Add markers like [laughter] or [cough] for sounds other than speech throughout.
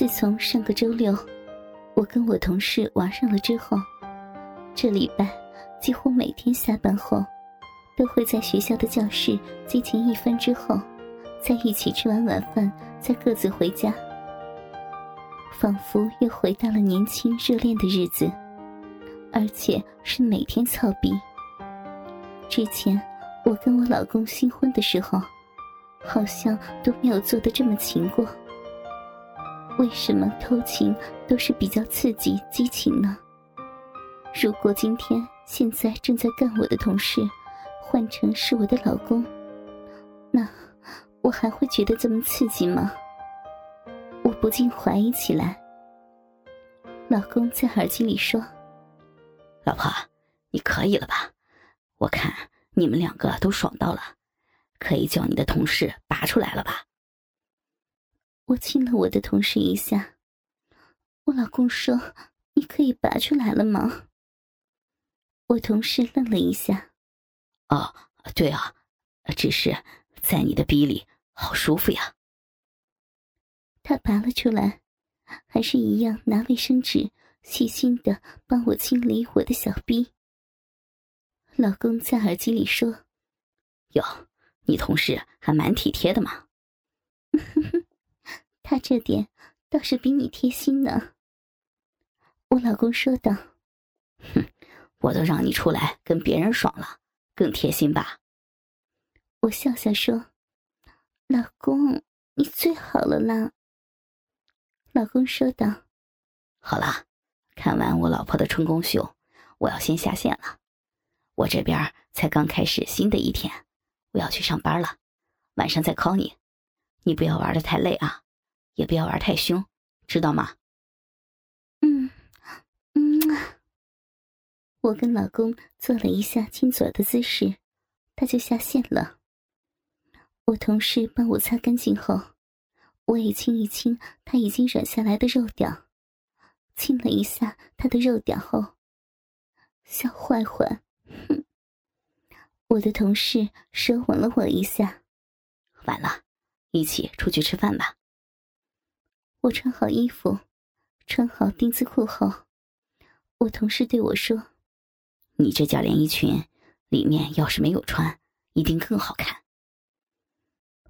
自从上个周六，我跟我同事玩上了之后，这礼拜几乎每天下班后，都会在学校的教室激情一番之后，在一起吃完晚饭，再各自回家，仿佛又回到了年轻热恋的日子，而且是每天操逼。之前我跟我老公新婚的时候，好像都没有做的这么勤过。为什么偷情都是比较刺激激情呢？如果今天现在正在干我的同事换成是我的老公，那我还会觉得这么刺激吗？我不禁怀疑起来。老公在耳机里说：“老婆，你可以了吧？”我看你们两个都爽到了，可以叫你的同事拔出来了吧？我亲了我的同事一下，我老公说：“你可以拔出来了吗？”我同事愣了一下，“哦，对啊，只是在你的逼里好舒服呀。”他拔了出来，还是一样拿卫生纸细心的帮我清理我的小逼。老公在耳机里说：“哟，你同事还蛮体贴的嘛。” [laughs] 他这点倒是比你贴心呢。我老公说道：“哼，我都让你出来跟别人爽了，更贴心吧？”我笑笑说：“老公，你最好了啦。”老公说道：“好了，看完我老婆的春宫秀，我要先下线了。”我这边才刚开始新的一天，我要去上班了，晚上再 call 你，你不要玩的太累啊，也不要玩太凶，知道吗？嗯嗯，我跟老公做了一下亲嘴的姿势，他就下线了。我同事帮我擦干净后，我也亲一亲他已经软下来的肉屌，亲了一下他的肉屌后，小坏坏。哼！我的同事舌吻了我一下。晚了，一起出去吃饭吧。我穿好衣服，穿好丁字裤后，我同事对我说：“你这件连衣裙里面要是没有穿，一定更好看。”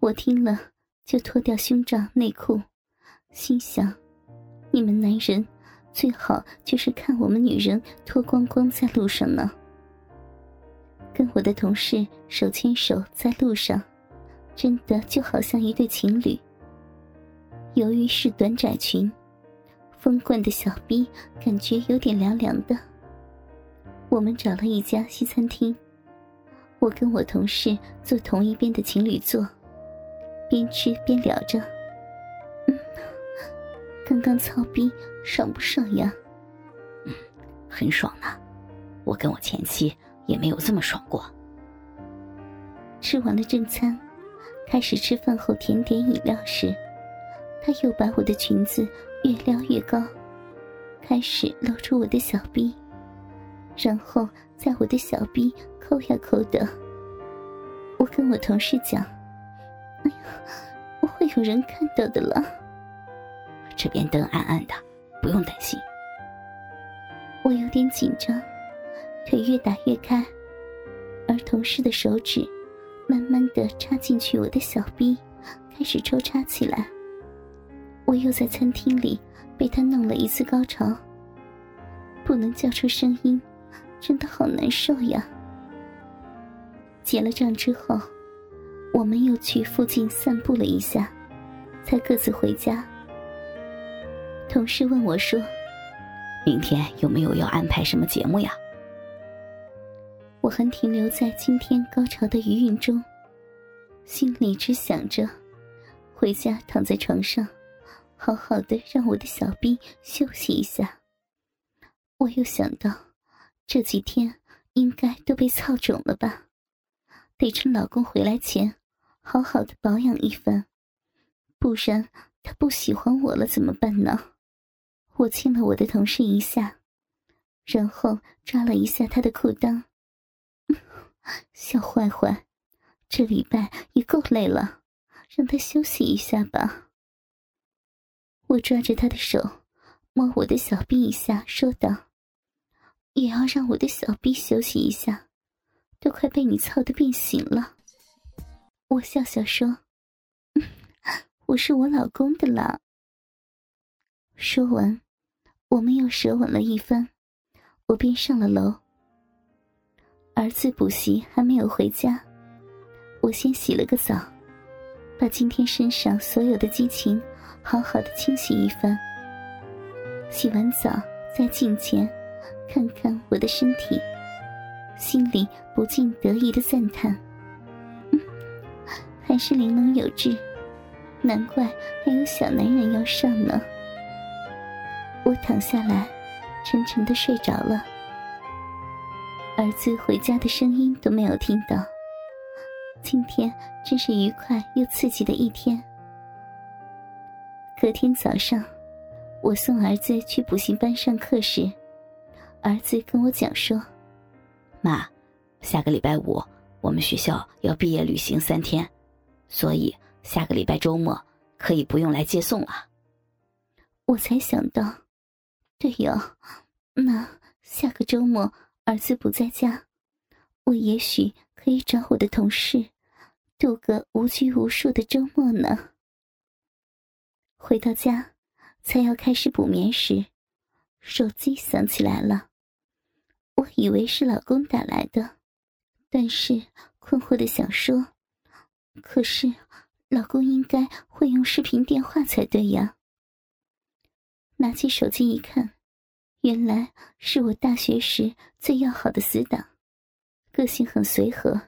我听了就脱掉胸罩内裤，心想：你们男人最好就是看我们女人脱光光在路上呢。跟我的同事手牵手在路上，真的就好像一对情侣。由于是短窄裙，风棍的小臂感觉有点凉凉的。我们找了一家西餐厅，我跟我同事坐同一边的情侣座，边吃边聊着。嗯，刚刚操逼爽不爽呀？嗯，很爽呢。我跟我前妻。也没有这么爽过。吃完了正餐，开始吃饭后甜点饮料时，他又把我的裙子越撩越高，开始露出我的小臂，然后在我的小臂抠呀抠的。我跟我同事讲：“哎呀，我会有人看到的了。”这边灯暗暗的，不用担心。我有点紧张。腿越打越开，而同事的手指慢慢的插进去我的小臂，开始抽插起来。我又在餐厅里被他弄了一次高潮，不能叫出声音，真的好难受呀。结了账之后，我们又去附近散步了一下，才各自回家。同事问我说：“明天有没有要安排什么节目呀？”我还停留在今天高潮的余韵中，心里只想着回家躺在床上，好好的让我的小臂休息一下。我又想到这几天应该都被操肿了吧，得趁老公回来前好好的保养一番，不然他不喜欢我了怎么办呢？我亲了我的同事一下，然后抓了一下他的裤裆。[laughs] 小坏坏，这礼拜也够累了，让他休息一下吧。我抓着他的手，摸我的小臂一下，说道：“也要让我的小臂休息一下，都快被你操的变形了。”我笑笑说：“ [laughs] 我是我老公的了。”说完，我们又舌吻了一番，我便上了楼。儿子补习还没有回家，我先洗了个澡，把今天身上所有的激情好好的清洗一番。洗完澡，在镜前看看我的身体，心里不禁得意的赞叹：“嗯还是玲珑有致，难怪还有小男人要上呢。”我躺下来，沉沉的睡着了。儿子回家的声音都没有听到。今天真是愉快又刺激的一天。隔天早上，我送儿子去补习班上课时，儿子跟我讲说：“妈，下个礼拜五我们学校要毕业旅行三天，所以下个礼拜周末可以不用来接送了。”我才想到，对呀，那下个周末。儿子不在家，我也许可以找我的同事，度个无拘无束的周末呢。回到家，才要开始补眠时，手机响起来了。我以为是老公打来的，但是困惑的想说，可是老公应该会用视频电话才对呀。拿起手机一看。原来是我大学时最要好的死党，个性很随和，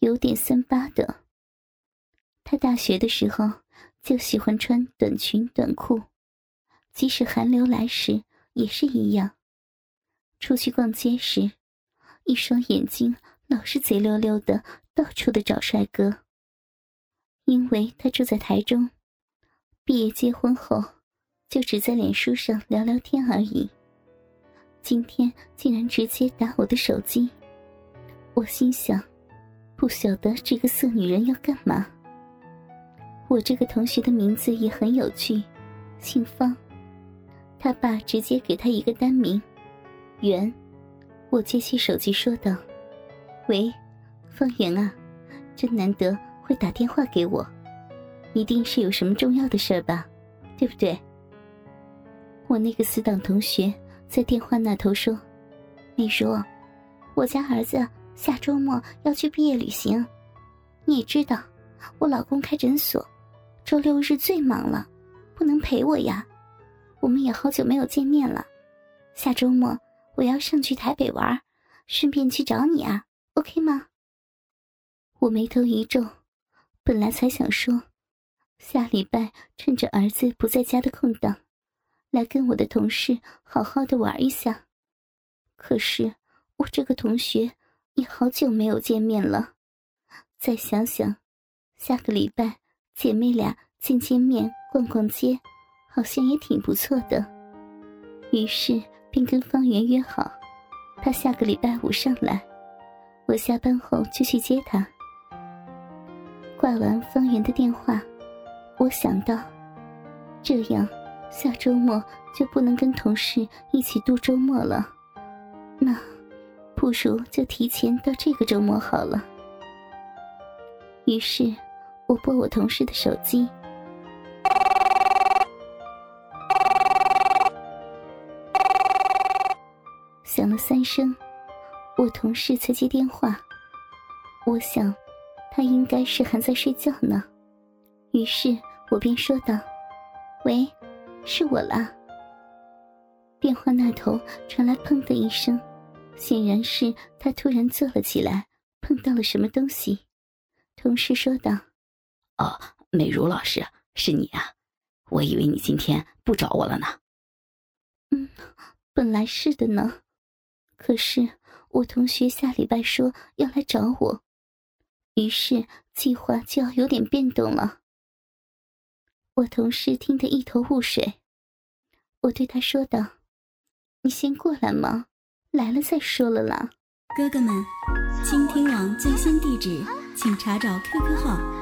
有点三八的。他大学的时候就喜欢穿短裙短裤，即使寒流来时也是一样。出去逛街时，一双眼睛老是贼溜溜的，到处的找帅哥。因为他住在台中，毕业结婚后就只在脸书上聊聊天而已。今天竟然直接打我的手机，我心想，不晓得这个色女人要干嘛。我这个同学的名字也很有趣，姓方，他爸直接给他一个单名，袁。我接起手机说道：“喂，方圆啊，真难得会打电话给我，一定是有什么重要的事儿吧，对不对？”我那个死党同学。在电话那头说：“丽如，我家儿子下周末要去毕业旅行，你也知道，我老公开诊所，周六日最忙了，不能陪我呀。我们也好久没有见面了，下周末我要上去台北玩，顺便去找你啊，OK 吗？”我眉头一皱，本来才想说，下礼拜趁着儿子不在家的空档。来跟我的同事好好的玩一下，可是我这个同学也好久没有见面了。再想想，下个礼拜姐妹俩见见面、逛逛街，好像也挺不错的。于是便跟方圆约好，他下个礼拜五上来，我下班后就去接他。挂完方圆的电话，我想到，这样。下周末就不能跟同事一起度周末了，那不如就提前到这个周末好了。于是，我拨我同事的手机，响了三声，我同事才接电话。我想，他应该是还在睡觉呢。于是我便说道：“喂。”是我啦。电话那头传来“砰”的一声，显然是他突然坐了起来，碰到了什么东西。同事说道：“哦，美如老师，是你啊！我以为你今天不找我了呢。”“嗯，本来是的呢，可是我同学下礼拜说要来找我，于是计划就要有点变动了。”我同事听得一头雾水，我对他说道：“你先过来嘛，来了再说了啦。”哥哥们，倾听网最新地址，请查找 QQ 号：